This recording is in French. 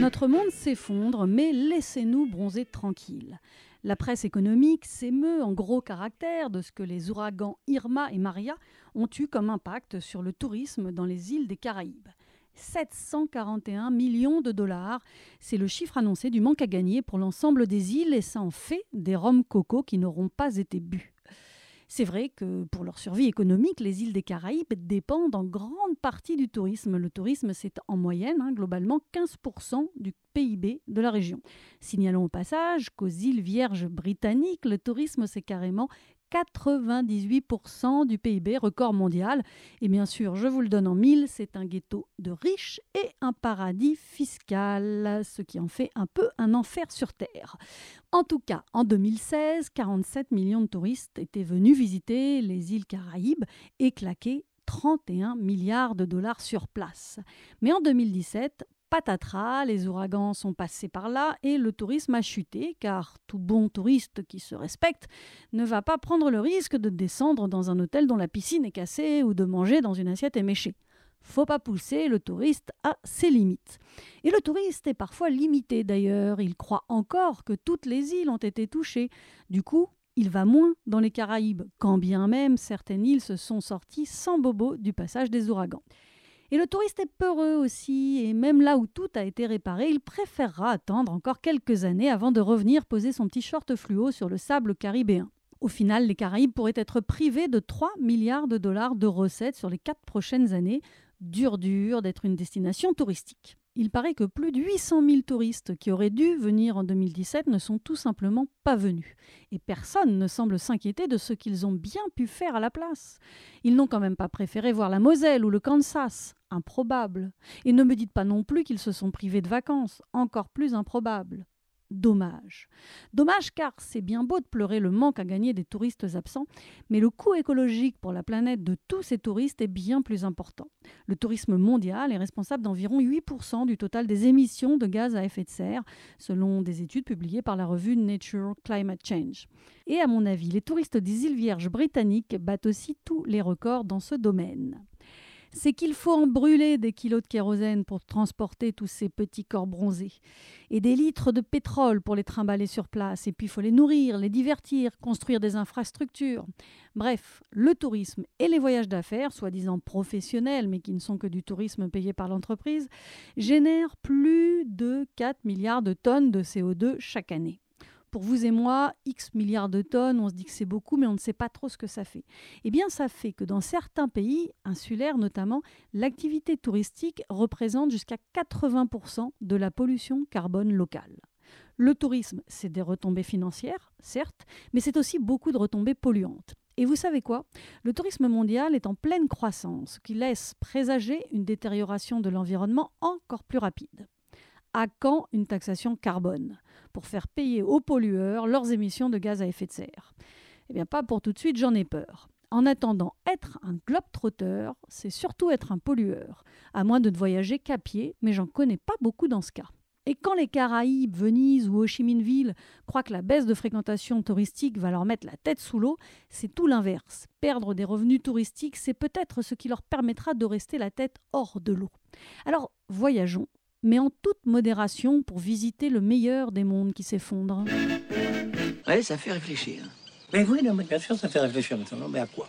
Notre monde s'effondre, mais laissez-nous bronzer tranquilles. La presse économique s'émeut en gros caractères de ce que les ouragans Irma et Maria ont eu comme impact sur le tourisme dans les îles des Caraïbes. 741 millions de dollars, c'est le chiffre annoncé du manque à gagner pour l'ensemble des îles et ça en fait des rhums coco qui n'auront pas été bu. C'est vrai que pour leur survie économique, les îles des Caraïbes dépendent en grande partie du tourisme. Le tourisme, c'est en moyenne, hein, globalement, 15% du PIB de la région. Signalons au passage qu'aux îles Vierges britanniques, le tourisme, c'est carrément 98% du PIB, record mondial. Et bien sûr, je vous le donne en mille, c'est un ghetto de riches et un paradis fiscal, ce qui en fait un peu un enfer sur Terre. En tout cas, en 2016, 47 millions de touristes étaient venus visiter les îles Caraïbes et claquer 31 milliards de dollars sur place. Mais en 2017, patatras, les ouragans sont passés par là et le tourisme a chuté, car tout bon touriste qui se respecte ne va pas prendre le risque de descendre dans un hôtel dont la piscine est cassée ou de manger dans une assiette éméchée. Faut pas pousser, le touriste a ses limites. Et le touriste est parfois limité d'ailleurs, il croit encore que toutes les îles ont été touchées. Du coup, il va moins dans les Caraïbes, quand bien même certaines îles se sont sorties sans bobo du passage des ouragans. Et le touriste est peureux aussi, et même là où tout a été réparé, il préférera attendre encore quelques années avant de revenir poser son petit short fluo sur le sable caribéen. Au final, les Caraïbes pourraient être privés de 3 milliards de dollars de recettes sur les quatre prochaines années. Dur dur d'être une destination touristique il paraît que plus de 800 000 touristes qui auraient dû venir en 2017 ne sont tout simplement pas venus. Et personne ne semble s'inquiéter de ce qu'ils ont bien pu faire à la place. Ils n'ont quand même pas préféré voir la Moselle ou le Kansas. Improbable. Et ne me dites pas non plus qu'ils se sont privés de vacances. Encore plus improbable. Dommage. Dommage car c'est bien beau de pleurer le manque à gagner des touristes absents, mais le coût écologique pour la planète de tous ces touristes est bien plus important. Le tourisme mondial est responsable d'environ 8% du total des émissions de gaz à effet de serre, selon des études publiées par la revue Nature Climate Change. Et à mon avis, les touristes des îles Vierges britanniques battent aussi tous les records dans ce domaine c'est qu'il faut en brûler des kilos de kérosène pour transporter tous ces petits corps bronzés, et des litres de pétrole pour les trimballer sur place, et puis il faut les nourrir, les divertir, construire des infrastructures. Bref, le tourisme et les voyages d'affaires, soi-disant professionnels, mais qui ne sont que du tourisme payé par l'entreprise, génèrent plus de 4 milliards de tonnes de CO2 chaque année. Pour vous et moi, X milliards de tonnes, on se dit que c'est beaucoup, mais on ne sait pas trop ce que ça fait. Eh bien, ça fait que dans certains pays, insulaires notamment, l'activité touristique représente jusqu'à 80% de la pollution carbone locale. Le tourisme, c'est des retombées financières, certes, mais c'est aussi beaucoup de retombées polluantes. Et vous savez quoi? Le tourisme mondial est en pleine croissance, ce qui laisse présager une détérioration de l'environnement encore plus rapide. À quand une taxation carbone pour faire payer aux pollueurs leurs émissions de gaz à effet de serre? Eh bien, pas pour tout de suite, j'en ai peur. En attendant, être un globe-trotteur, c'est surtout être un pollueur, à moins de ne voyager qu'à pied, mais j'en connais pas beaucoup dans ce cas. Et quand les Caraïbes, Venise ou Ho Chi Minh Ville croient que la baisse de fréquentation touristique va leur mettre la tête sous l'eau, c'est tout l'inverse. Perdre des revenus touristiques, c'est peut-être ce qui leur permettra de rester la tête hors de l'eau. Alors, voyageons mais en toute modération pour visiter le meilleur des mondes qui s'effondrent. Ouais, ça fait réfléchir. Mais oui, non, mais bien sûr, ça fait réfléchir maintenant. Mais à quoi?